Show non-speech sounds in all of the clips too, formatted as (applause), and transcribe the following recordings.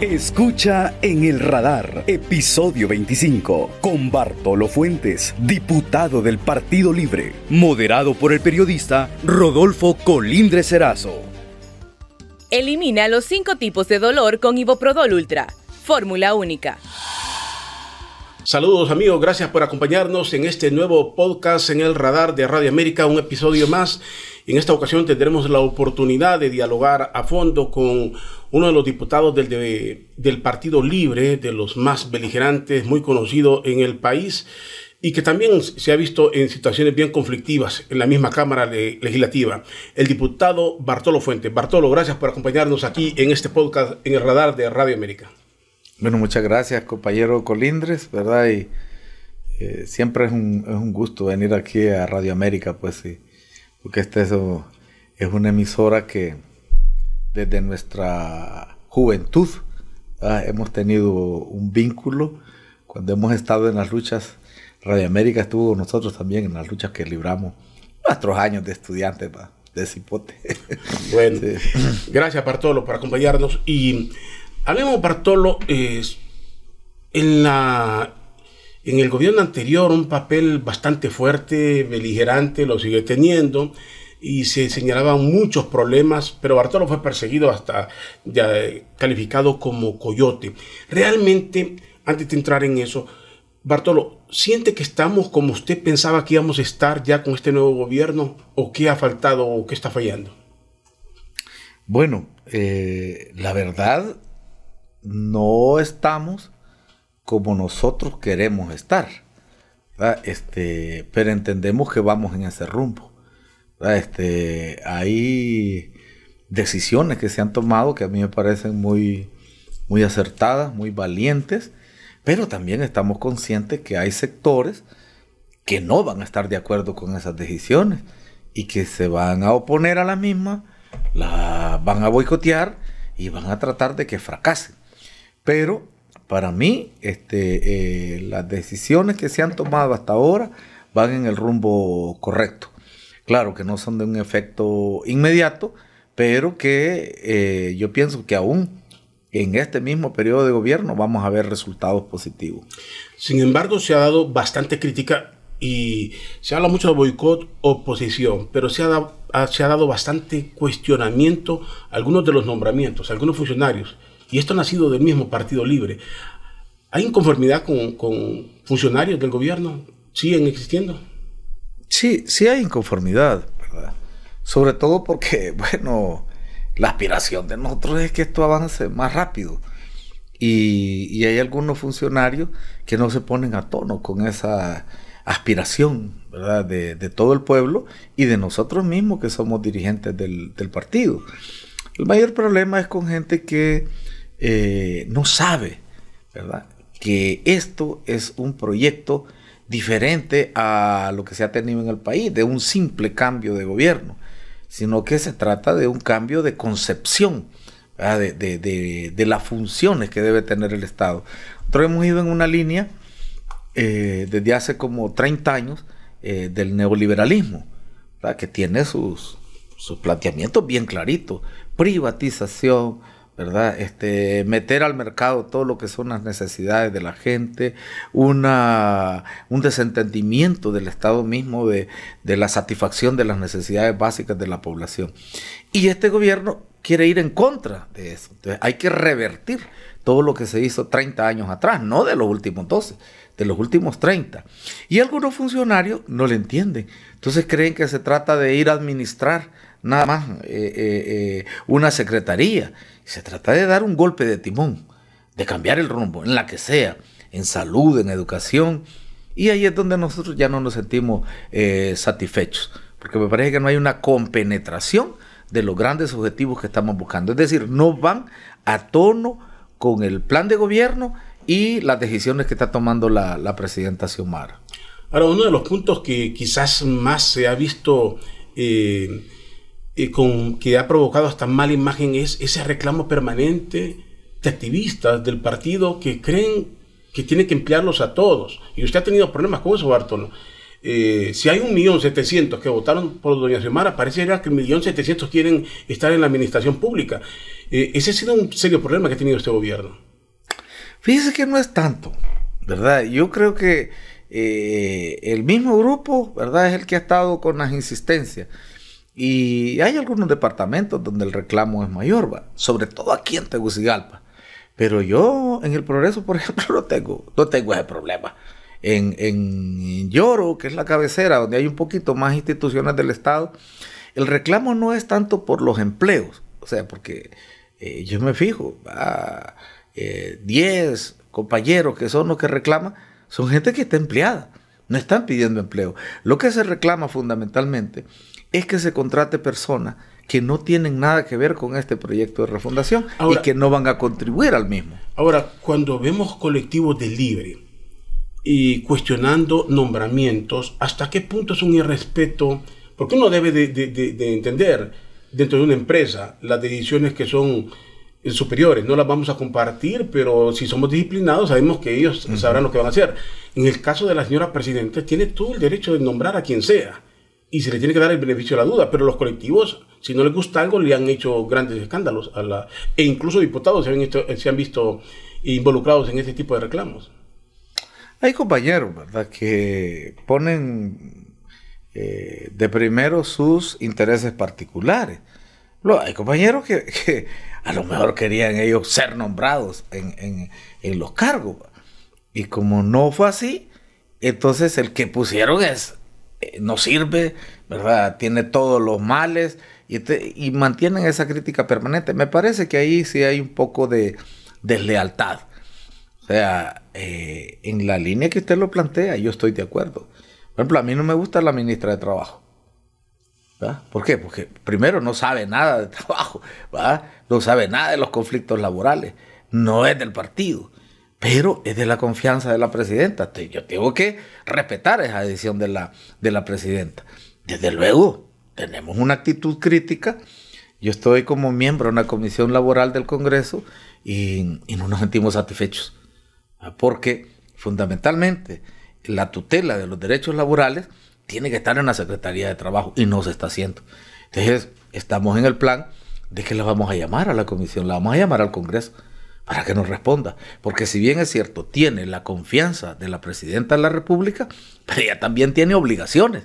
Escucha en el radar, episodio 25, con Bartolo Fuentes, diputado del Partido Libre, moderado por el periodista Rodolfo Colindre Serazo. Elimina los cinco tipos de dolor con Iboprodol Ultra, fórmula única. Saludos amigos, gracias por acompañarnos en este nuevo podcast en el radar de Radio América, un episodio más. En esta ocasión tendremos la oportunidad de dialogar a fondo con uno de los diputados del, del Partido Libre, de los más beligerantes, muy conocido en el país y que también se ha visto en situaciones bien conflictivas en la misma Cámara Legislativa, el diputado Bartolo Fuentes. Bartolo, gracias por acompañarnos aquí en este podcast en el radar de Radio América. Bueno, muchas gracias, compañero Colindres, ¿verdad? Y eh, siempre es un, es un, gusto venir aquí a Radio América, pues sí, porque esta es, es una emisora que desde nuestra juventud hemos tenido un vínculo cuando hemos estado en las luchas. Radio América estuvo con nosotros también en las luchas que libramos nuestros años de estudiantes de Cipote. (laughs) Bueno, (clears throat) gracias Bartolo por acompañarnos. Y hablemos, Bartolo, en, la, en el gobierno anterior un papel bastante fuerte, beligerante, lo sigue teniendo y se señalaban muchos problemas, pero Bartolo fue perseguido hasta ya calificado como coyote. Realmente, antes de entrar en eso, Bartolo, ¿siente que estamos como usted pensaba que íbamos a estar ya con este nuevo gobierno? ¿O qué ha faltado o qué está fallando? Bueno, eh, la verdad, no estamos como nosotros queremos estar. Este, pero entendemos que vamos en ese rumbo. Este, hay decisiones que se han tomado que a mí me parecen muy, muy acertadas, muy valientes, pero también estamos conscientes que hay sectores que no van a estar de acuerdo con esas decisiones y que se van a oponer a la misma, la van a boicotear y van a tratar de que fracasen. Pero para mí, este, eh, las decisiones que se han tomado hasta ahora van en el rumbo correcto. Claro que no son de un efecto inmediato, pero que eh, yo pienso que aún en este mismo periodo de gobierno vamos a ver resultados positivos. Sin embargo, se ha dado bastante crítica y se habla mucho de boicot, oposición, pero se ha, dado, se ha dado bastante cuestionamiento a algunos de los nombramientos, a algunos funcionarios, y esto ha nacido del mismo Partido Libre. ¿Hay inconformidad con, con funcionarios del gobierno? ¿Siguen existiendo? Sí, sí hay inconformidad, ¿verdad? Sobre todo porque, (laughs) bueno, la aspiración de nosotros es que esto avance más rápido. Y, hay algunos funcionarios que no se ponen a tono con esa aspiración. De, todo el pueblo y de nosotros mismos que somos dirigentes del, partido. El mayor problema es con gente que eh, no sabe ¿verdad? que esto es un proyecto diferente a lo que se ha tenido en el país, de un simple cambio de gobierno, sino que se trata de un cambio de concepción de, las funciones que debe tener el Estado. Nosotros hemos ido en una línea eh, desde hace como 30 años eh, del neoliberalismo, que tiene sus, sus planteamientos bien claritos, privatización, ¿verdad? Este, meter al mercado todo lo que son las necesidades de la gente, una, un desentendimiento del Estado mismo de, la satisfacción de las necesidades básicas de la población. Y este gobierno quiere ir en contra de eso. Entonces hay que revertir todo lo que se hizo 30 años atrás, no de los últimos 12, de los últimos 30. Y algunos funcionarios no le entienden. Entonces creen que se trata de ir a administrar nada más eh, eh, eh, una secretaría se trata de dar un golpe de timón, de cambiar el rumbo, en la que sea, en salud, en educación. Y ahí es donde nosotros ya no nos sentimos eh, satisfechos, porque me parece que no hay una compenetración de los grandes objetivos que estamos buscando. Es decir, no van a tono con el plan de gobierno y las decisiones que está tomando la, presidenta Xiomara. Ahora, uno de los puntos que quizás más se ha visto eh, con, que ha provocado hasta mala imagen es ese reclamo permanente de activistas del partido que creen que tiene que emplearlos a todos. Y usted ha tenido problemas con eso, Bartolo. Eh, si hay un millón setecientos que votaron por doña Xiomara, parece que el millón setecientos quieren estar en la administración pública. Eh, ese ha sido un serio problema que ha tenido este gobierno. Fíjese que no es tanto, ¿verdad? Yo creo que eh, el mismo grupo, ¿verdad? Es el que ha estado con las insistencias. Y hay algunos departamentos donde el reclamo es mayor, sobre todo aquí en Tegucigalpa. Pero yo en el progreso, por (laughs) ejemplo, no tengo, no tengo ese problema. En, en Lloro, que es la cabecera, donde hay un poquito más instituciones del Estado, el reclamo no es tanto por los empleos, o sea, porque eh, yo me fijo, 10 eh, compañeros que son los que reclaman, son gente que está empleada, no están pidiendo empleo. Lo que se reclama fundamentalmente es que se contrate personas que no tienen nada que ver con este proyecto de refundación y que no van a contribuir al mismo. Ahora, cuando vemos colectivos de libre y cuestionando nombramientos, ¿hasta qué punto es un irrespeto? Porque uno debe de, entender dentro de una empresa las decisiones que son superiores. No las vamos a compartir, pero si somos disciplinados sabemos que ellos sabrán lo que van a hacer. En el caso de la señora presidenta, tiene todo el derecho de nombrar a quien sea y se le tiene que dar el beneficio de la duda, pero los colectivos, si no les gusta algo, le han hecho grandes escándalos a la, e incluso diputados se han, se han visto involucrados en este tipo de reclamos. Hay compañeros, ¿verdad?, que ponen eh, de primero sus intereses particulares. hay compañeros que, a lo mejor querían ellos ser nombrados en, los cargos. Y como no fue así, entonces el que pusieron es, eh, no sirve, ¿verdad? Tiene todos los males y, mantienen esa crítica permanente. Me parece que ahí sí hay un poco de deslealtad. O sea, eh, en la línea que usted lo plantea, yo estoy de acuerdo. Por ejemplo, a mí no me gusta la ministra de Trabajo. ¿Por qué? Porque primero no sabe nada de (laughs) trabajo, no sabe nada de los conflictos laborales, no es del partido, pero es de la confianza de la presidenta. Yo tengo que respetar esa decisión de la, de la presidenta. Desde luego, tenemos una actitud crítica. Yo estoy como miembro de una comisión laboral del Congreso y, y no nos sentimos satisfechos. Porque fundamentalmente la tutela de los derechos laborales tiene que estar en la Secretaría de Trabajo y no se está haciendo. Entonces, estamos en el plan de que la vamos a llamar a la comisión, la vamos a llamar al Congreso para que nos responda. Porque si bien es cierto, tiene la confianza de la Presidenta de la República, pero ella también tiene obligaciones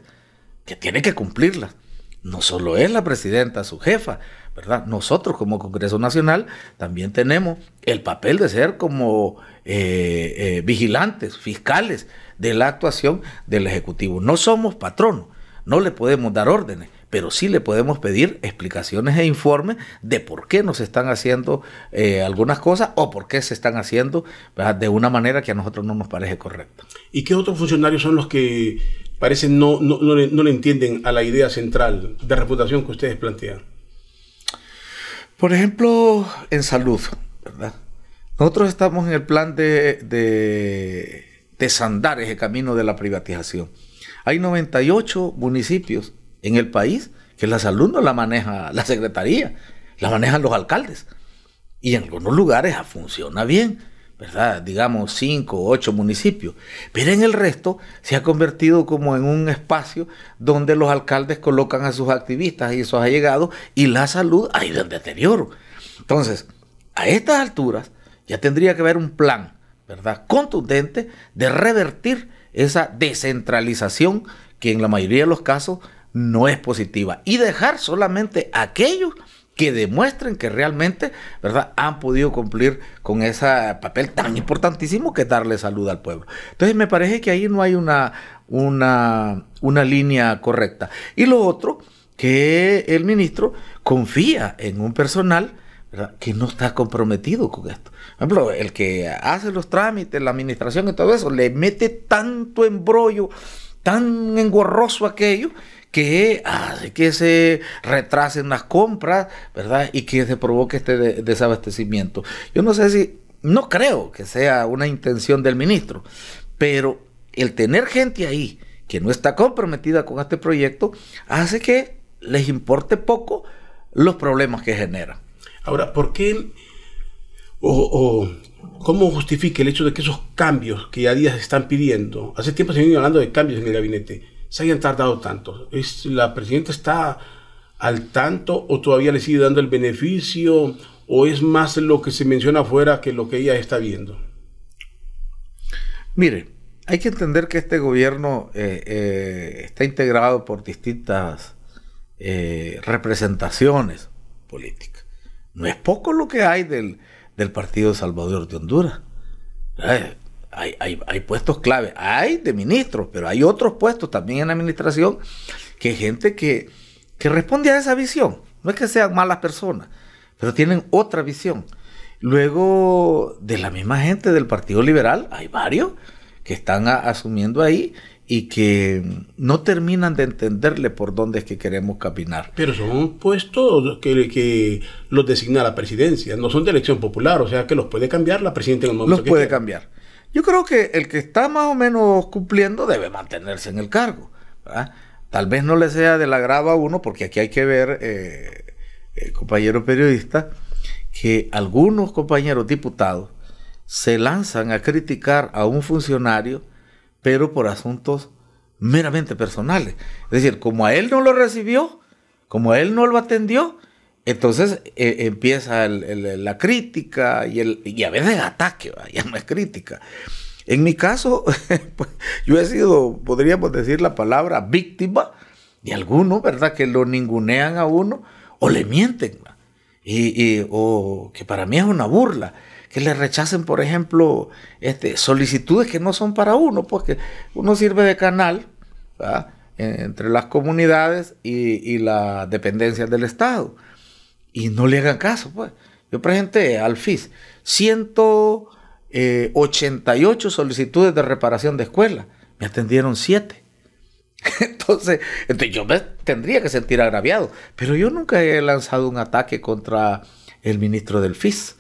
que tiene que cumplirlas. No solo es la Presidenta su jefa, ¿verdad? Nosotros como Congreso Nacional también tenemos el papel de ser como eh, eh, vigilantes, fiscales de la actuación del Ejecutivo. No somos patronos, no le podemos dar órdenes, pero sí le podemos pedir explicaciones e informes de por qué nos están haciendo eh, algunas cosas o por qué se están haciendo de una manera que a nosotros no nos parece correcta. ¿Y qué otros funcionarios son los que parecen no, no, le, entienden a la idea central de reputación que ustedes plantean? Por ejemplo, en salud, Nosotros estamos en el plan de desandar ese camino de la privatización. Hay 98 municipios en el país que la salud no la maneja la secretaría, la manejan los alcaldes. Y en algunos lugares funciona bien, ¿verdad? Digamos 5 o 8 municipios. Pero en el resto se ha convertido como en un espacio donde los alcaldes colocan a sus activistas y sus allegados y la salud ha ido en deterioro. Entonces, a estas alturas ya tendría que haber un plan ¿verdad? contundente de revertir esa descentralización que en la mayoría de los casos no es positiva y dejar solamente aquellos que demuestren que realmente ¿verdad? han podido cumplir con ese papel tan importantísimo que darle salud al pueblo. Entonces me parece que ahí no hay una, una, una línea correcta. Y lo otro, que el ministro confía en un personal que no está comprometido con esto. Por ejemplo, el que hace los trámites, la administración y todo eso, le mete tanto embrollo, tan engorroso aquello, que hace que se retrasen las compras, ¿verdad? Y que se provoque este desabastecimiento. Yo no sé si, no creo que sea una intención del ministro, pero el tener gente ahí que no está comprometida con este proyecto hace que les importe poco los problemas que generan. Ahora, ¿por qué o, cómo justifica el hecho de que esos cambios que ya días están pidiendo, hace tiempo se viene hablando de cambios en el gabinete, se hayan tardado tanto? ¿Es, ¿La presidenta está al tanto o todavía le sigue dando el beneficio o es más lo que se menciona afuera que lo que ella está viendo? Mire, hay que entender que este gobierno eh, eh, está integrado por distintas eh, representaciones políticas. No es poco lo que hay del, Partido Salvador de Honduras. Hay, hay, puestos clave, hay de ministros, pero hay otros puestos también en la administración que hay gente que, que responde a esa visión. No es que sean malas personas, pero tienen otra visión. Luego, de la misma gente del Partido Liberal, hay varios que están asumiendo ahí y que no terminan de entenderle por dónde es que queremos caminar. Pero son puestos que, que los designa la presidencia, no son de elección popular, o sea que los puede cambiar la presidenta en el momento Los puede cambiar. Yo creo que el que está más o menos cumpliendo debe mantenerse en el cargo. Tal vez no le sea del agrado a uno, porque aquí hay que ver, eh, eh, compañero periodista, que algunos compañeros diputados se lanzan a criticar a un funcionario, pero por asuntos meramente personales. Es decir, como a él no lo recibió, como a él no lo atendió, entonces eh, empieza la crítica y, y a veces ataque, (laughs) ya no es crítica. En mi caso, (laughs) pues, yo he sido, podríamos decir la palabra, víctima de algunos, ¿verdad? Que lo ningunean a uno o le mienten. Y, o que para mí es una burla que le rechacen, por ejemplo, este, solicitudes que no son para uno, porque uno sirve de canal entre las comunidades y, las dependencias del Estado. Y no le hagan caso, pues. Yo presenté al FIS 188 solicitudes de reparación de escuela. Me atendieron 7. (laughs) Entonces, yo me tendría que sentir agraviado. Pero yo nunca he lanzado un ataque contra el ministro del FIS.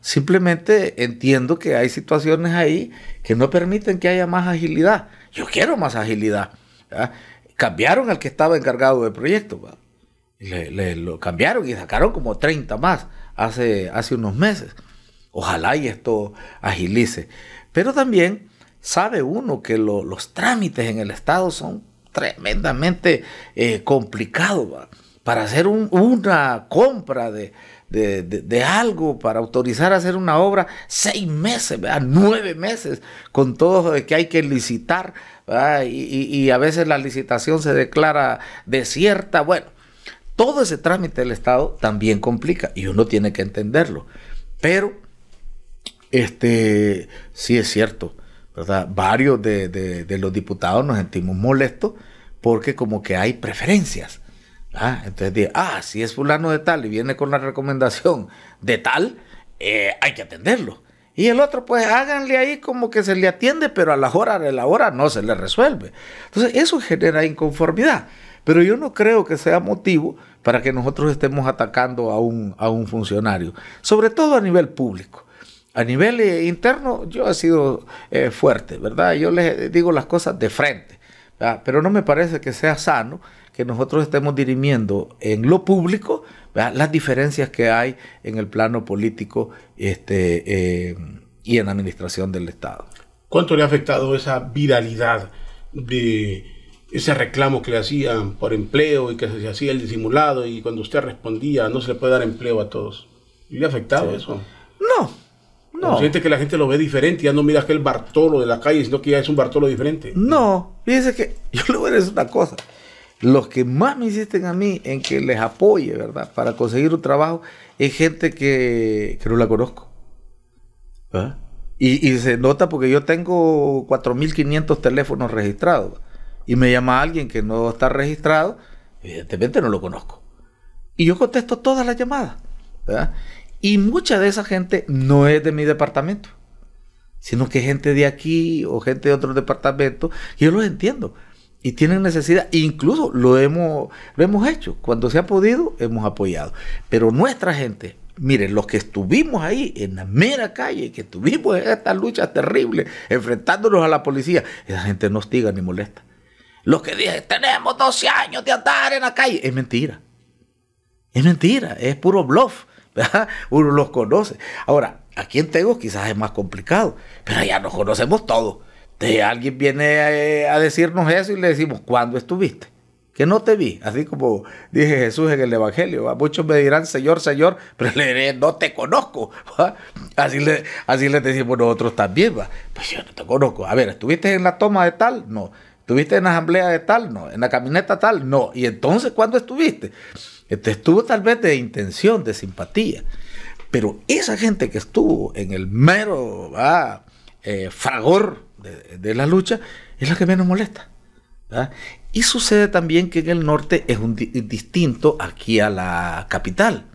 Simplemente entiendo que hay situaciones ahí que no permiten que haya más agilidad. Yo quiero más agilidad. Cambiaron al que estaba encargado del proyecto. Le, lo cambiaron y sacaron como 30 más hace, hace unos meses. Ojalá y esto agilice. Pero también sabe uno que los trámites en el Estado son tremendamente eh, complicados. Para hacer una compra de, de, algo para autorizar hacer una obra, seis meses, nueve meses, con todo de que hay que licitar, y, a veces la licitación se declara desierta. Bueno, todo ese trámite del Estado también complica y uno tiene que entenderlo. Pero, este, sí es cierto, ¿verdad? Varios de, de los diputados nos sentimos molestos porque como que hay preferencias. Entonces ah, si es fulano de tal y viene con la recomendación de tal, eh, hay que atenderlo. Y el otro, pues háganle ahí como que se le atiende, pero a la hora de la hora no se le resuelve. Entonces, eso genera inconformidad. Pero yo no creo que sea motivo para que nosotros estemos atacando a un, a un funcionario, sobre todo a nivel público. A nivel eh, interno, yo he sido eh, fuerte, ¿verdad? Yo les digo las cosas de frente, pero no me parece que sea sano que nosotros estemos dirimiendo en lo público las diferencias que hay en el plano político este, eh, y en la administración del Estado. ¿Cuánto le ha afectado esa viralidad de ese reclamo que le hacían por empleo y que se hacía el disimulado y cuando usted respondía no se le puede dar empleo a todos? ¿Le ha afectado eso? No, no. siente que la gente lo ve diferente, ya no mira aquel Bartolo de la calle, sino que ya es un Bartolo diferente. No, fíjese que (laughs) yo le voy a decir una cosa los que más me insisten a mí en que les apoye, ¿verdad? Para conseguir un trabajo, es gente que, no la conozco. ¿Ah? Y, se nota porque yo tengo 4.500 teléfonos registrados. Y me llama alguien que no está registrado, evidentemente no lo conozco. Y yo contesto todas las llamadas. Y mucha de esa gente no es de mi departamento, sino que gente de aquí o gente de otro departamento. Y yo los entiendo y tienen necesidad. Incluso lo hemos, lo hemos hecho. Cuando se ha podido, hemos apoyado. Pero nuestra gente, miren, los que estuvimos ahí en la mera calle, que estuvimos en esta lucha terrible, enfrentándonos a la policía, esa gente no hostiga ni molesta. Los que dicen, tenemos 12 años de andar en la calle, es mentira. Es mentira, es puro bluff. Uno los conoce. Ahora, aquí en Tego quizás es más complicado, pero allá nos conocemos todos alguien viene a, decirnos eso y le decimos, ¿cuándo estuviste? que no te vi, así como dije Jesús en el Evangelio, muchos me dirán Señor, Señor, pero le diré, no te conozco, así le, así le decimos nosotros también, pues yo no te conozco, a ver, ¿estuviste en la toma de tal? No, ¿estuviste en la asamblea de tal? No, en la camioneta tal? No, y entonces, ¿cuándo estuviste? Este, estuvo tal vez de intención, de simpatía, pero esa gente que estuvo en el mero eh, fragor de, la lucha es la que menos molesta. Y sucede también que en el norte es un distinto aquí a la capital.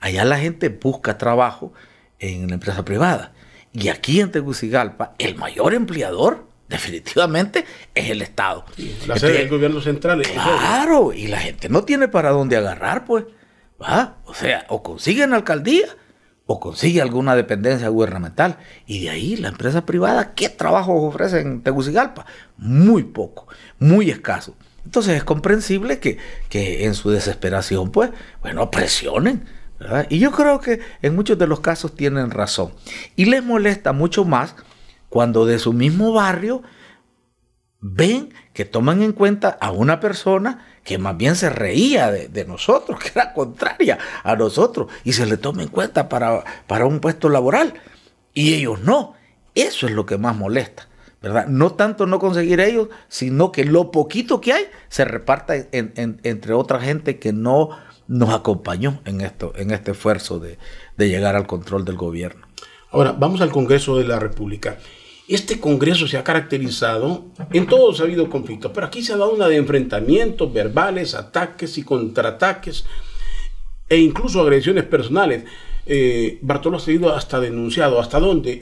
Allá la gente busca trabajo en la empresa privada. Y aquí en Tegucigalpa, el mayor empleador definitivamente es el Estado. la sede del gobierno central. Claro, y la gente no tiene para dónde agarrar, pues. ¿va? O sea, o consiguen alcaldía o consigue alguna dependencia gubernamental. Y de ahí la empresa privada, ¿qué trabajo ofrece en Tegucigalpa? Muy poco, muy escaso. Entonces es comprensible que, en su desesperación, pues, bueno, presionen. Y yo creo que en muchos de los casos tienen razón. Y les molesta mucho más cuando de su mismo barrio ven que toman en cuenta a una persona que más bien se reía de, nosotros, (laughs) que era contraria a nosotros, y se le toma en cuenta para, para un puesto laboral. Y ellos no. Eso es lo que más molesta. ¿verdad? No tanto no conseguir ellos, sino que lo poquito que hay se reparta entre otra gente que no nos acompañó en, esto, en este esfuerzo de, de llegar al control del gobierno. Ahora, vamos al Congreso de la República. Este Congreso se ha caracterizado, en todos ha habido conflictos, pero aquí se ha dado una de enfrentamientos verbales, ataques y contraataques e incluso agresiones personales. Eh, Bartolo ha sido hasta denunciado. ¿Hasta dónde?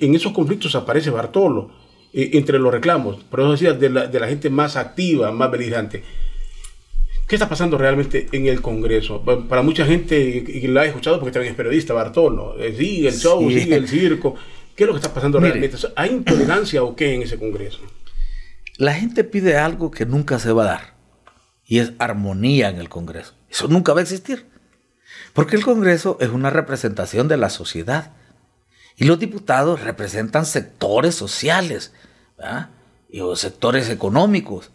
En, esos conflictos aparece Bartolo, eh, entre los reclamos, por eso decía, de la, gente más activa, más beligerante. ¿Qué está pasando realmente en el Congreso? Para mucha gente, y la he escuchado porque también es periodista, Bartolo, eh, sigue el show, sigue el circo. ¿Qué es lo que está pasando realmente? ¿Hay intolerancia o qué en ese Congreso? La gente pide algo que nunca se va a dar y es armonía en el Congreso. Eso nunca va a existir. Porque el Congreso es una representación de la sociedad y los diputados representan sectores sociales y sectores económicos.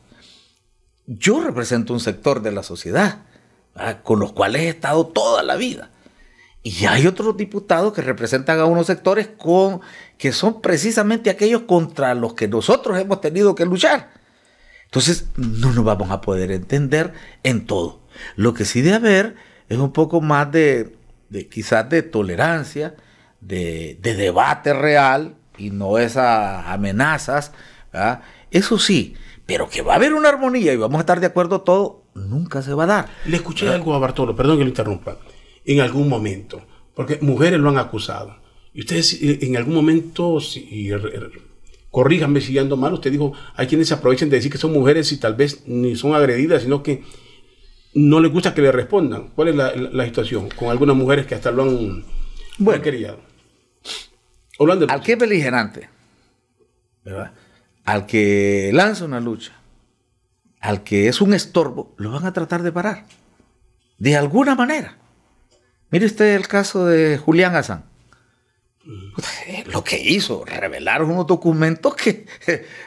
Yo represento un sector de la sociedad con los cuales he estado toda la vida. Y hay otros diputados que representan a unos sectores con, que son precisamente aquellos contra los que nosotros hemos tenido que luchar. Entonces, no nos vamos a poder entender en todo. Lo que sí debe haber es un poco más de, quizás de tolerancia, de, debate real y no esas amenazas. Eso sí, pero que va a haber una armonía y vamos a estar de acuerdo todo, nunca se va a dar. Le escuché algo a Bartolo, perdón que lo interrumpa en algún momento, porque mujeres lo han acusado. Y ustedes eh, en algún momento, si, corríjanme si ando mal, usted dijo, hay quienes se aprovechan de decir que son mujeres y tal vez ni son agredidas, sino que no les gusta que le respondan. ¿Cuál es la, situación con algunas mujeres que hasta lo han, bueno, querido? Al que es beligerante, al que lanza una lucha, al que es un estorbo, lo van a tratar de parar. De alguna manera. Mire usted el caso de Julián Hassan. Lo que hizo, revelaron unos documentos que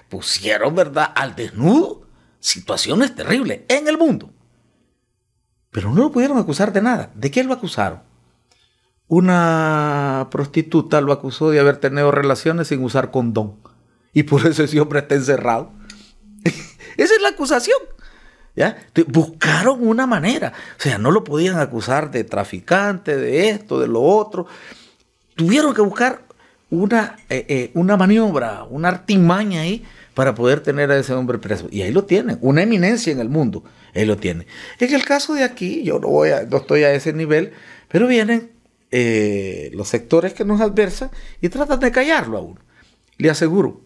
pusieron, ¿verdad?, al desnudo situaciones terribles en el mundo. Pero no lo pudieron acusar de nada. ¿De qué lo acusaron? Una prostituta lo acusó de haber tenido relaciones sin usar condón. Y por eso ese hombre está encerrado. (laughs) Esa es la acusación. Buscaron una manera. O sea, no lo podían acusar de traficante, de esto, de lo otro. Tuvieron que buscar una, eh, eh, una maniobra, una artimaña ahí para poder tener a ese hombre preso. Y ahí lo tienen, una eminencia en el mundo. Ahí lo tienen. En el caso de aquí, yo no, voy a, no estoy a ese nivel, pero vienen eh, los sectores que nos adversan y tratan de callarlo a uno. Le aseguro,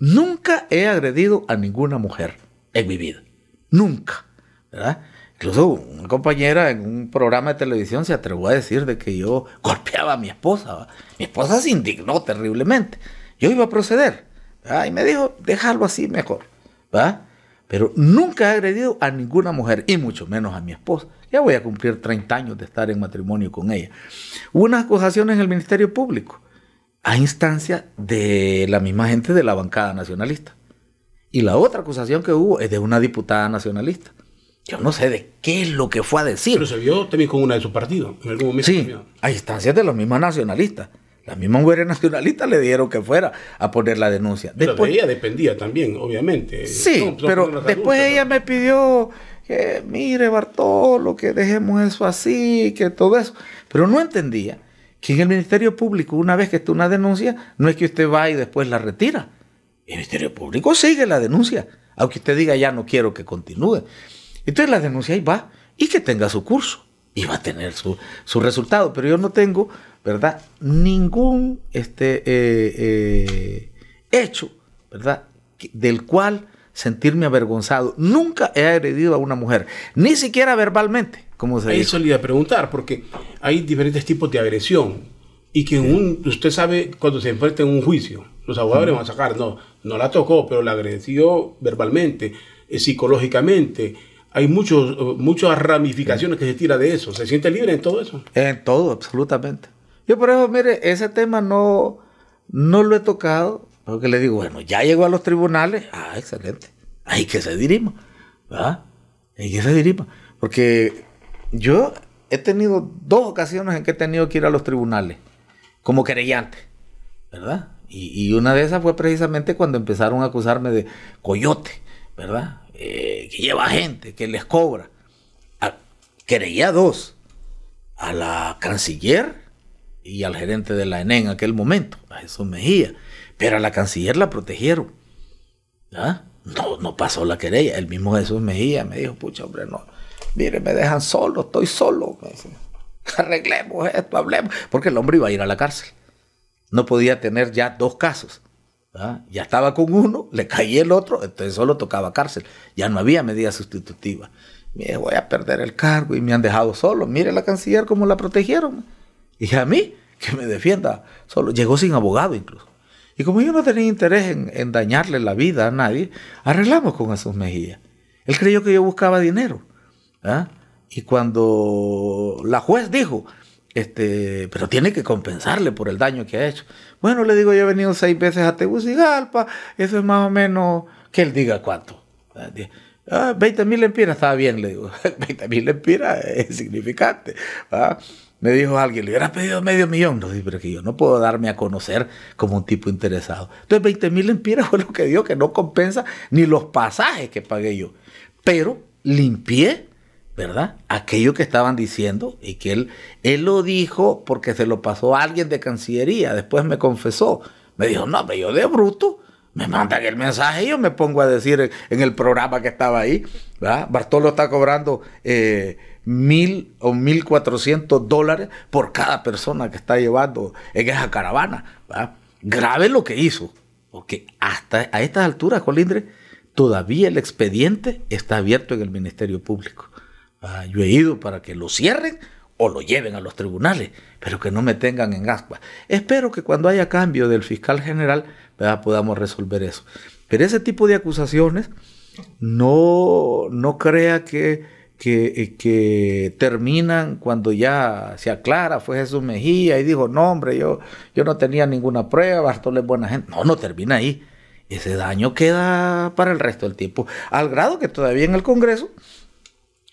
nunca he agredido a ninguna mujer en mi vida. Nunca. ¿verdad? Incluso una compañera en un programa de televisión se atrevió a decir de que yo golpeaba a mi esposa. Mi esposa se indignó terriblemente. Yo iba a proceder. Y me dijo, déjalo así mejor. ¿verdad? Pero nunca he agredido a ninguna mujer, y mucho menos a mi esposa. Ya voy a cumplir 30 años de estar en matrimonio con ella. Hubo una acusación en el Ministerio Público a instancia de la misma gente de la bancada nacionalista. Y la otra acusación que hubo es de una diputada nacionalista. Yo no sé de qué es lo que fue a decir. Pero se vio también con una de sus partidos. En algún momento sí, a instancias de los mismos nacionalistas. Las mismas mujeres nacionalistas le dieron que fuera a poner la denuncia. Pero después, de ella dependía también, obviamente. Sí, pero después ella me pidió que, mire Bartolo, que dejemos eso así, que todo eso. Pero no entendía que en el Ministerio Público, una vez que está una denuncia, no es que usted va y después la retira. El Ministerio Público sigue la denuncia, aunque usted diga ya no quiero que continúe. Entonces la denuncia ahí va y que tenga su curso y va a tener su, resultado. Pero yo no tengo, ¿verdad? Ningún este, eh, eh, hecho, ¿verdad? Del cual sentirme avergonzado. Nunca he agredido a una mujer, ni siquiera verbalmente, como se Eso le iba a preguntar, porque hay diferentes tipos de agresión. Y que un, usted sabe cuando se enfrenta en un juicio, los abogados le van a sacar, no, no la tocó, pero la agredió verbalmente, eh, psicológicamente. Hay muchos, eh, muchas ramificaciones que se tira de eso. ¿Se siente libre en todo eso? En todo, absolutamente. Yo por eso, mire, ese tema no, no lo he tocado, porque le digo, bueno, ya llegó a los tribunales, ah, excelente, hay que se dirima, ¿verdad? Hay que se dirima. Porque yo he tenido dos ocasiones en que he tenido que ir a los tribunales como querellante, ¿verdad? Y, una de esas fue precisamente cuando empezaron a acusarme de coyote, ¿verdad? Eh, que lleva gente, que les cobra. querella dos, a la canciller y al gerente de la ENE en aquel momento, a Jesús Mejía. Pero a la canciller la protegieron. ¿Ah? No, no pasó la querella. El mismo Jesús Mejía me dijo, pucha, hombre, no. Mire, me dejan solo, estoy solo. (laughs) Arreglemos esto, hablemos. Porque el hombre iba a ir a la cárcel. No podía tener ya dos casos. ¿ah? Ya estaba con uno, le caía el otro, entonces solo tocaba cárcel. Ya no había medida sustitutiva. Mire, voy a perder el cargo y me han dejado solo. Mire la canciller cómo la protegieron. Y a mí, que me defienda solo. Llegó sin abogado incluso. Y como yo no tenía interés en, dañarle la vida a nadie, arreglamos con Jesús Mejía. Él creyó que yo buscaba dinero. ¿ah? Y cuando la juez dijo, este, pero tiene que compensarle por el daño que ha hecho. Bueno, le digo, yo he venido seis veces a Tegucigalpa, eso es más o menos, que él diga cuánto. 20 ah, mil lempiras, estaba bien, le digo. (laughs) 20 mil lempiras es significante. Me dijo alguien, le hubiera pedido medio millón. No, pero que yo no puedo darme a conocer como un tipo interesado. Entonces 20 mil empiras (laughs) fue lo que dio, que no compensa ni los pasajes que pagué yo. Pero limpié, ¿verdad? Aquello que estaban diciendo y que él, él lo dijo porque se lo pasó a alguien de Cancillería. Después me confesó. Me dijo, no, pero yo de bruto me mandan el mensaje y yo me pongo a decir en, el programa que estaba ahí. Bartolo está cobrando eh, mil o mil cuatrocientos dólares por cada persona que está llevando en esa caravana. Grave lo que hizo, porque hasta a estas alturas, Colindre, todavía el expediente está abierto en el Ministerio Público. Yo he ido para que lo cierren o lo lleven a los tribunales, pero que no me tengan en aspa. Espero que cuando haya cambio del fiscal general podamos resolver eso. Pero ese tipo de acusaciones no, no crea que que, que, terminan cuando ya se aclara, fue Jesús Mejía y dijo, no hombre, yo, yo no tenía ninguna prueba, Bartolo es buena gente. No, no termina ahí. Ese daño queda para el resto del tiempo. Al grado que todavía en el Congreso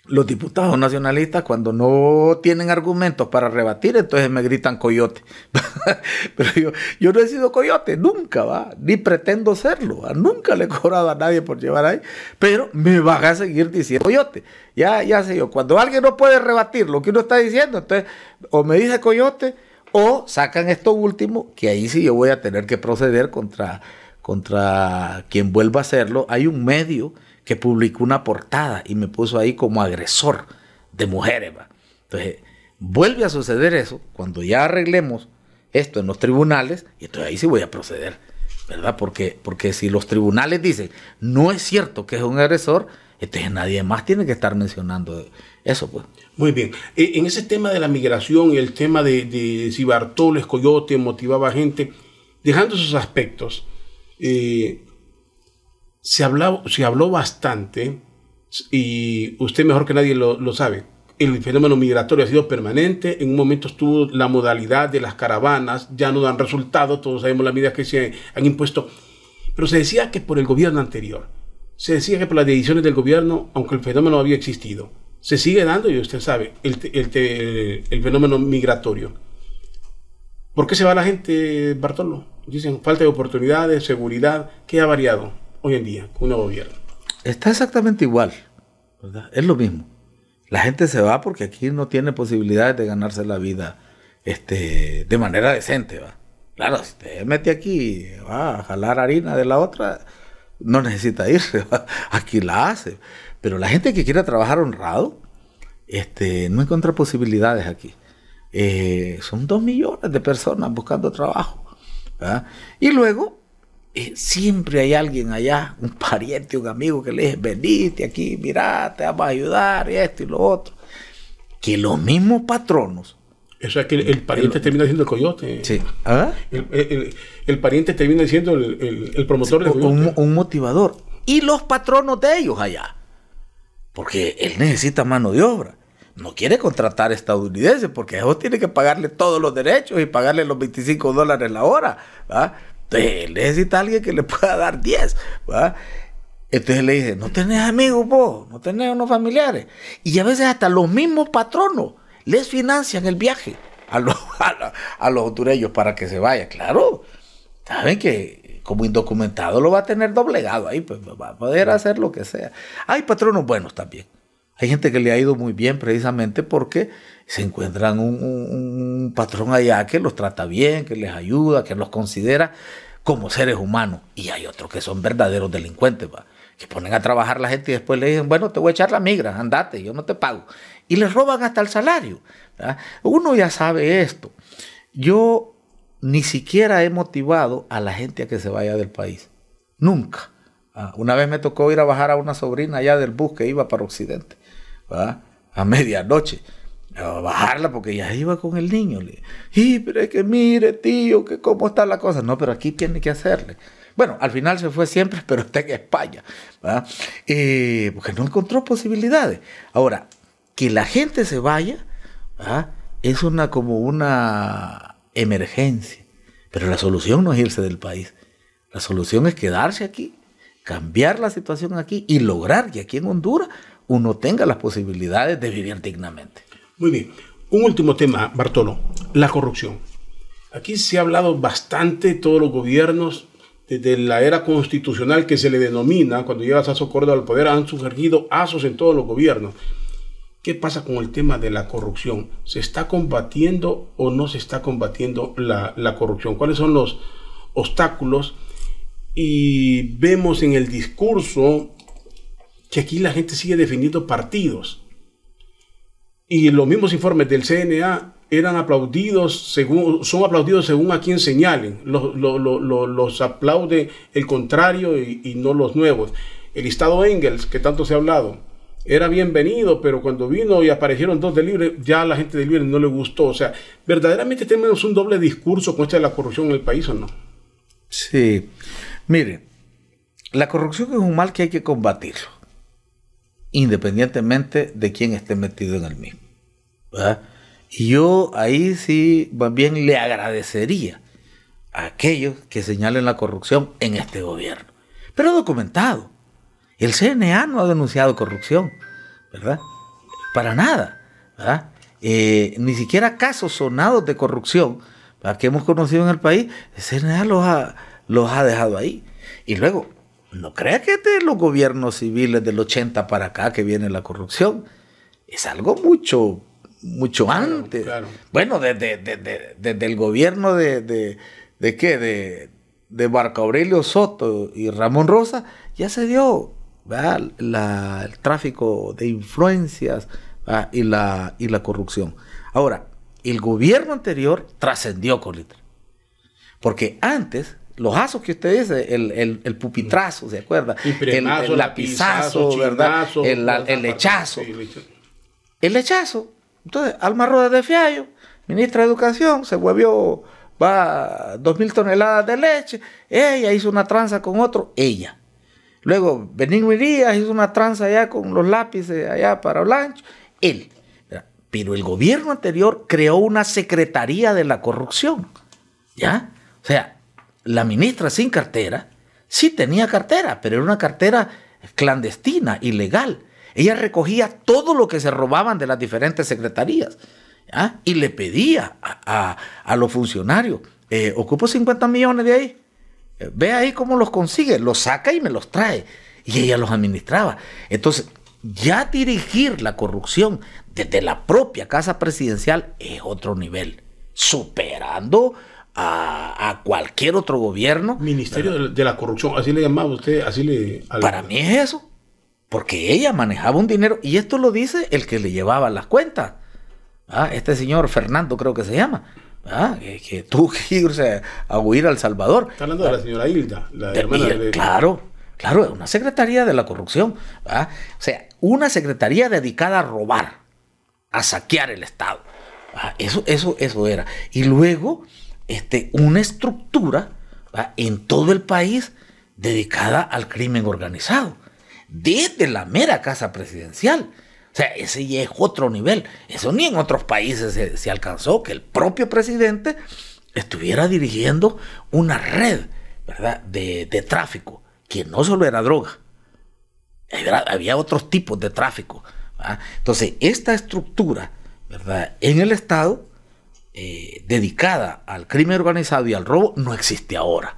los diputados nacionalistas cuando no tienen argumentos para rebatir, entonces me gritan coyote. (laughs) Pero yo, yo no he sido coyote, nunca, va, ni pretendo serlo, nunca le he cobrado a nadie por llevar ahí, pero me van a seguir diciendo coyote. Ya, ya sé yo, cuando alguien no puede rebatir lo que uno está diciendo, entonces o me dice coyote o sacan esto último, que ahí sí yo voy a tener que proceder contra, contra quien vuelva a hacerlo. Hay un medio que publicó una portada y me puso ahí como agresor de mujeres. Entonces, vuelve a suceder eso cuando ya arreglemos esto en los tribunales, y entonces ahí sí voy a proceder, ¿verdad? Porque, porque si los tribunales dicen, no es cierto que es un agresor, entonces nadie más tiene que estar mencionando eso, pues. Muy bien. E, en ese tema de la migración y el tema de, si Bartolo Coyote motivaba a gente, dejando esos aspectos, eh, se, habló, se habló bastante, y usted mejor que nadie lo, sabe, el fenómeno migratorio ha sido permanente. En un momento estuvo la modalidad de las caravanas, ya no dan resultado, todos sabemos las medidas que se han impuesto. Pero se decía que por el gobierno anterior. se decía que por las decisiones del gobierno, aunque el fenómeno había existido, se sigue dando, y usted sabe, el, el, fenómeno migratorio. ¿Por qué se va la gente, Bartolo? Dicen falta de oportunidades, seguridad. ¿Qué ha variado hoy en día con un gobierno? Está exactamente igual. Es lo mismo. La gente se va porque aquí no tiene posibilidades de ganarse la vida este, de manera decente. ¿va? Claro, si te mete aquí va a jalar harina de la otra, no necesita irse, aquí la hace. Pero la gente que quiera trabajar honrado, este, no encuentra posibilidades aquí. Eh, son dos millones de personas buscando trabajo. Y luego, eh, siempre hay alguien allá, un (laughs) pariente, un amigo que le dice, venite aquí, mira, te vamos a ayudar, y esto y lo otro. Que los mismos patronos eso es que el, pariente termina siendo el coyote. Sí. ¿Ah? El, pariente termina siendo el, promotor de un, un, motivador. Y los patronos de ellos allá. Porque él necesita mano de obra. No quiere contratar estadounidenses porque ellos tiene que pagarle todos los derechos y pagarle los 25 dólares la hora. Entonces, él necesita a alguien que le pueda dar 10. Entonces le dice, no tenés amigos vos, no tenés unos familiares. Y a veces hasta los mismos patronos les financian el viaje a los, (laughs) a, los hondureños para que se vaya. Claro, saben que como indocumentado lo va a tener doblegado ahí, pues va a poder hacer lo que sea. Hay patronos buenos también. Hay gente que le ha ido muy bien precisamente porque se encuentran un, patrón allá que los trata bien, que les ayuda, que los considera como seres humanos. Y hay otros que son verdaderos delincuentes, que ponen a trabajar la gente y después le dicen, bueno, te voy a echar la migra, andate, yo no te pago y les roban hasta el salario. Uno ya sabe esto. Yo ni siquiera he motivado a la gente a que se vaya del país. Nunca. Una vez me tocó ir a bajar a una sobrina allá del bus que iba para Occidente, a medianoche. A bajarla porque ya iba con el niño. Le y pero es que mire, tío, que cómo está la cosa. No, pero aquí tiene que hacerle. Bueno, al final se fue siempre, (laughs) pero está en España. Porque no encontró posibilidades. Ahora, que la gente se vaya es una como una emergencia. Pero la solución no es irse del país. La solución es quedarse aquí, cambiar la situación aquí y lograr que aquí en Honduras uno tenga las posibilidades de vivir dignamente. Muy bien. Un último tema, Bartolo, la corrupción. Aquí se ha hablado bastante, todos los gobiernos, desde la era constitucional que se le denomina, cuando llega Sasso Córdoba al poder, han surgido asos en todos los gobiernos. ¿Qué pasa con el tema de la corrupción? ¿Se está combatiendo o no se está combatiendo la, corrupción? ¿Cuáles son los obstáculos? Y vemos en el discurso que aquí la gente sigue defendiendo partidos. Y los mismos informes del CNA eran aplaudidos según, son aplaudidos según a quien señalen. Los, aplaude el contrario y, y, no los nuevos. El Estado Engels, que tanto se ha hablado, era bienvenido, pero cuando vino y aparecieron dos de libre, ya a la gente de libre no le gustó. O sea, ¿verdaderamente tenemos un doble discurso con esta de la corrupción en el país o no? Sí, mire, la corrupción es un mal que hay que combatirlo, independientemente de quién esté metido en el mismo. Y yo ahí sí, bien le agradecería a aquellos que señalen la corrupción en este gobierno, pero documentado el CNA no ha denunciado corrupción, ¿verdad? Para nada, ¿verdad? Eh, ni siquiera casos sonados de corrupción que hemos conocido en el país, el CNA los ha, los ha dejado ahí. Y luego, no crea que de los gobiernos civiles del 80 para acá que viene la corrupción. Es algo mucho, mucho antes. Bueno, desde, el gobierno de, de, qué? De, de Marco Aurelio Soto y Ramón Rosa, ya se dio el tráfico de influencias y la, y la corrupción. Ahora, el gobierno anterior trascendió con letra. Porque antes, los asos que usted dice, el, pupitrazo, ¿se acuerda? El, el, lapizazo, ¿verdad? El, el, lechazo. El lechazo. Entonces, Alma Roda de Fiallo, ministra de Educación, se volvió, va, dos mil toneladas de leche. Ella hizo una tranza con otro, ella. Luego, Benigno Díaz hizo una tranza allá con los lápices allá para Blancho. Él. Pero el gobierno anterior creó una secretaría de la corrupción. ¿Ya? O sea, la ministra sin cartera, sí tenía cartera, pero era una cartera clandestina, ilegal. Ella recogía todo lo que se robaban de las diferentes secretarías y le pedía a, los funcionarios, eh, ocupo 50 millones de ahí, eh, ve ahí cómo los consigue, los saca y me los trae. Y ella los administraba. Entonces, ya dirigir la corrupción desde la propia casa presidencial es otro nivel, superando a, cualquier otro gobierno. Ministerio de, la corrupción, así le llamaba usted, así le... Para mí es eso, porque ella manejaba un dinero, y esto lo dice el que le llevaba las cuentas. Ah, este señor Fernando creo que se llama. Ah, que, tuvo que irse a huir al Salvador. Está hablando de la señora Hilda, la hermana de... Claro, claro, una secretaría de la corrupción. O sea, una secretaría dedicada a robar, a saquear el Estado. Eso, eso, eso era. Y luego, este, una estructura en todo el país dedicada al crimen organizado, desde la mera casa presidencial. O sea, ese ya es otro nivel. Eso ni en otros países se, alcanzó, que el propio presidente estuviera dirigiendo una red ¿verdad? De, tráfico, que no solo era droga, había otros tipos de tráfico. Entonces, esta estructura ¿verdad? en el Estado, eh, dedicada al crimen organizado y al robo, no existe ahora,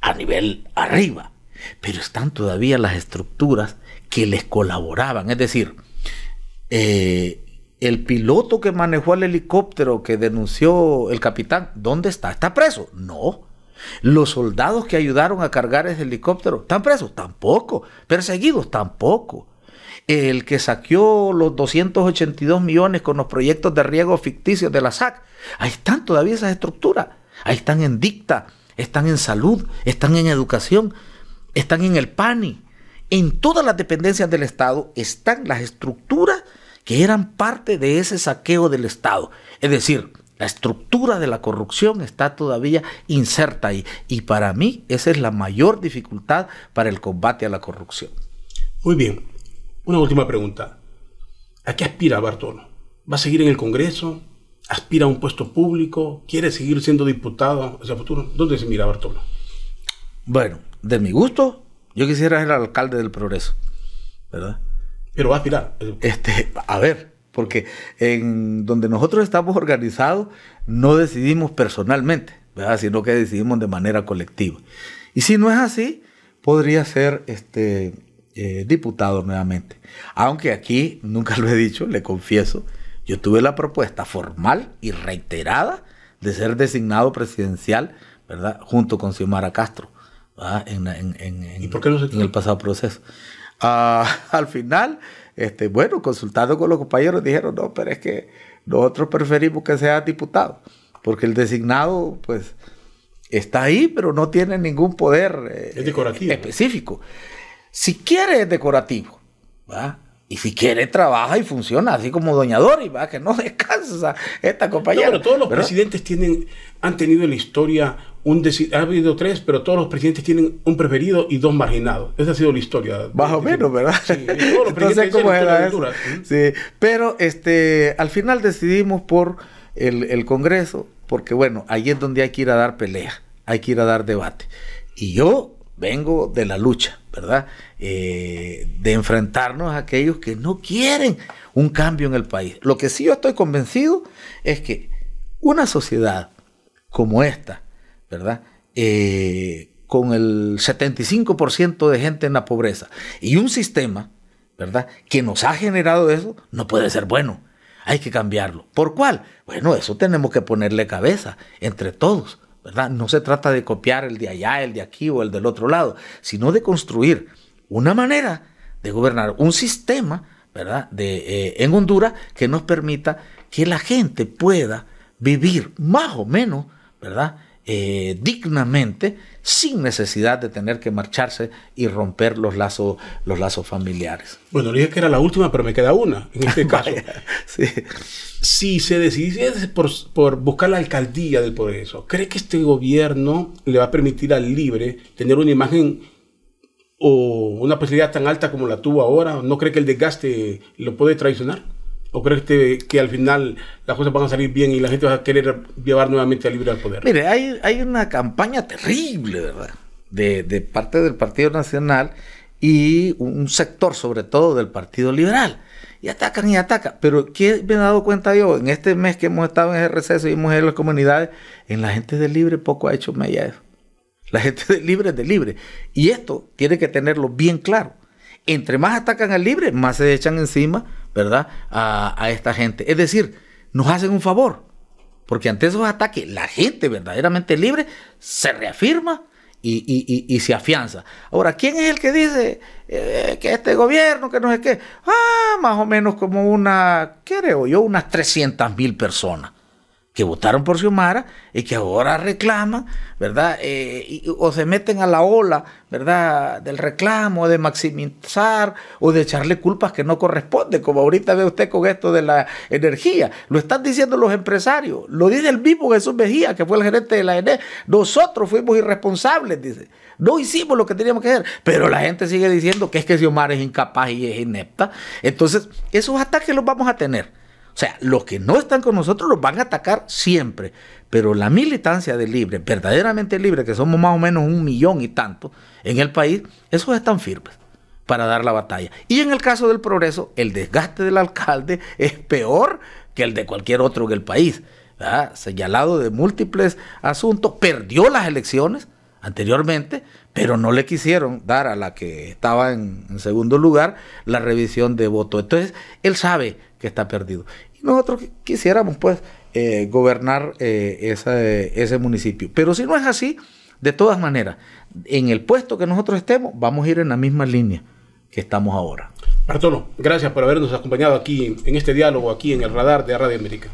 a nivel arriba. Pero están todavía las estructuras que les colaboraban. Es decir, eh, el piloto que manejó el helicóptero que denunció el capitán, ¿dónde está? ¿Está preso? No. Los soldados que ayudaron a cargar ese helicóptero, ¿están presos? Tampoco. Perseguidos, tampoco. El que saqueó los 282 millones con los proyectos de riego ficticios de la SAC, ahí están todavía esas estructuras. Ahí están en dicta, están en salud, están en educación, están en el PANI, en todas las dependencias del Estado están las estructuras que eran parte de ese saqueo del Estado. Es decir, la estructura de la corrupción está todavía inserta ahí. Y para mí esa es la mayor dificultad para el combate a la corrupción. Muy bien. Una última pregunta. ¿A qué aspira Bartolo? ¿Va a seguir en el Congreso? ¿Aspira a un puesto público? ¿Quiere seguir siendo diputado hacia futuro? ¿Dónde se mira Bartolo? Bueno, de mi gusto, yo quisiera ser alcalde del progreso, ¿verdad? Pero va a aspirar. Este, a ver, porque en donde nosotros estamos organizados no decidimos personalmente, ¿verdad? sino que decidimos de manera colectiva. Y si no es así, podría ser este, eh, diputado nuevamente. Aunque aquí, nunca lo he dicho, le confieso, yo tuve la propuesta formal y reiterada de ser designado presidencial, ¿verdad? Junto con Xiomara Castro. En, el pasado proceso. Ah, (laughs) al final, este, bueno, consultando con los compañeros, dijeron, no, pero es que nosotros preferimos que sea diputado, porque el designado, pues, está ahí, pero no tiene ningún poder eh, específico. Si quiere es decorativo, ¿va? Y si quiere, trabaja y funciona, así como Doña Dori, ¿va? que no (laughs) descansa esta compañera. pero todos los presidentes tienen, han tenido en la historia un ha habido tres, pero todos los presidentes tienen un preferido y dos marginados. Esa ha sido la historia. Más o menos, ¿verdad? Sí, todos los (laughs) presidentes ¿cómo era eso? Sí, pero este, al final decidimos por el, el Congreso, porque bueno, ahí es donde hay que ir a dar pelea, hay que ir a dar debate. Y yo vengo de la lucha, ¿verdad? Eh, de enfrentarnos a aquellos que no quieren un cambio en el país. Lo que sí yo estoy convencido es que una sociedad como esta, ¿verdad? Eh, con el 75% de gente en la pobreza y un sistema, ¿verdad? Que nos ha generado eso, no puede ser bueno. Hay que cambiarlo. ¿Por cuál? Bueno, eso tenemos que ponerle cabeza entre todos. No se trata de copiar el de allá, el de aquí o el del otro lado, sino de construir una manera de gobernar, un sistema, ¿verdad? De, eh, en Honduras que nos permita que la gente pueda vivir más o menos, ¿verdad? Eh, dignamente, sin necesidad de tener que marcharse y romper los lazos, los lazos familiares. Bueno, le dije que era la última, pero me queda una en este (laughs) caso. sí si se decide por, por, buscar la alcaldía del Progreso, ¿cree que este gobierno le va a permitir al Libre tener una imagen o una posibilidad tan alta como la tuvo ahora? ¿No cree que el desgaste lo puede traicionar? ¿O cree que, que al final las cosas van a salir bien y la gente va a querer llevar nuevamente al Libre al poder? Mire, hay, una campaña terrible, ¿verdad? De, de parte del Partido Nacional y un sector sobre todo del Partido Liberal. Y atacan y atacan. Pero ¿qué me he dado cuenta yo? En este mes que hemos estado en ese receso y hemos en las comunidades, en la gente de Libre poco ha hecho mella eso. La gente de Libre es de Libre. Y esto tiene que tenerlo bien claro. Entre más atacan al Libre, más se echan encima, ¿verdad? A, a esta gente. Es decir, nos hacen un favor. Porque ante esos ataques, la gente verdaderamente libre se reafirma y, se afianza. Ahora, ¿quién es el que dice eh, que este gobierno, que no sé qué? Ah, más o menos como una, creo yo, unas 300 mil personas que votaron por Xiomara y que ahora reclaman, ¿verdad? Eh, o se meten a la ola, ¿verdad? Del reclamo, de maximizar o de echarle culpas que no corresponden, como ahorita ve usted con esto de la energía. Lo están diciendo los empresarios, lo dice el mismo Jesús Mejía, que fue el gerente de la ENE. Nosotros fuimos irresponsables, dice. No hicimos lo que teníamos que hacer, pero la gente sigue diciendo que es que Xiomara es incapaz y es inepta. Entonces, esos ataques los vamos a tener. O sea, los que no están con nosotros los van a atacar siempre. Pero la militancia de libre, verdaderamente libre, que somos más o menos un millón y tanto en el país, esos están firmes para dar la batalla. Y en el caso del progreso, el desgaste del alcalde (laughs) es peor que el de cualquier otro en el país. Señalado de múltiples asuntos, perdió las elecciones anteriormente, pero no le quisieron dar a la que estaba en, en segundo lugar la revisión de voto. Entonces, él sabe que está perdido nosotros quisiéramos pues eh, gobernar eh, ese municipio. Pero si no es así, de todas maneras, en el puesto que nosotros estemos, vamos a ir en la misma línea que estamos ahora. Bartolo, gracias por habernos acompañado aquí en este diálogo, aquí en el radar de Radio América.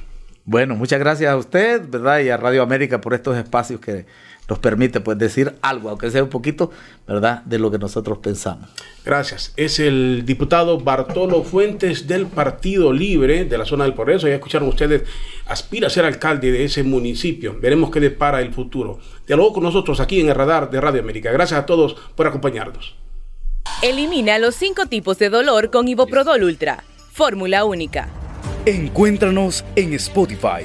Bueno, muchas gracias a usted, ¿verdad? Y a Radio América por estos espacios que nos permite pues decir algo, aunque sea un poquito, ¿verdad?, de lo que nosotros pensamos. Gracias. Es el diputado Bartolo Fuentes del Partido Libre de la zona del Progreso. Ya escucharon ustedes, aspira a ser alcalde de ese municipio. Veremos qué depara el futuro. Dialogó con nosotros aquí en el radar de Radio América. Gracias a todos por acompañarnos. Elimina los cinco tipos de dolor con Iboprodol Ultra. Fórmula única. Encuéntranos en Spotify,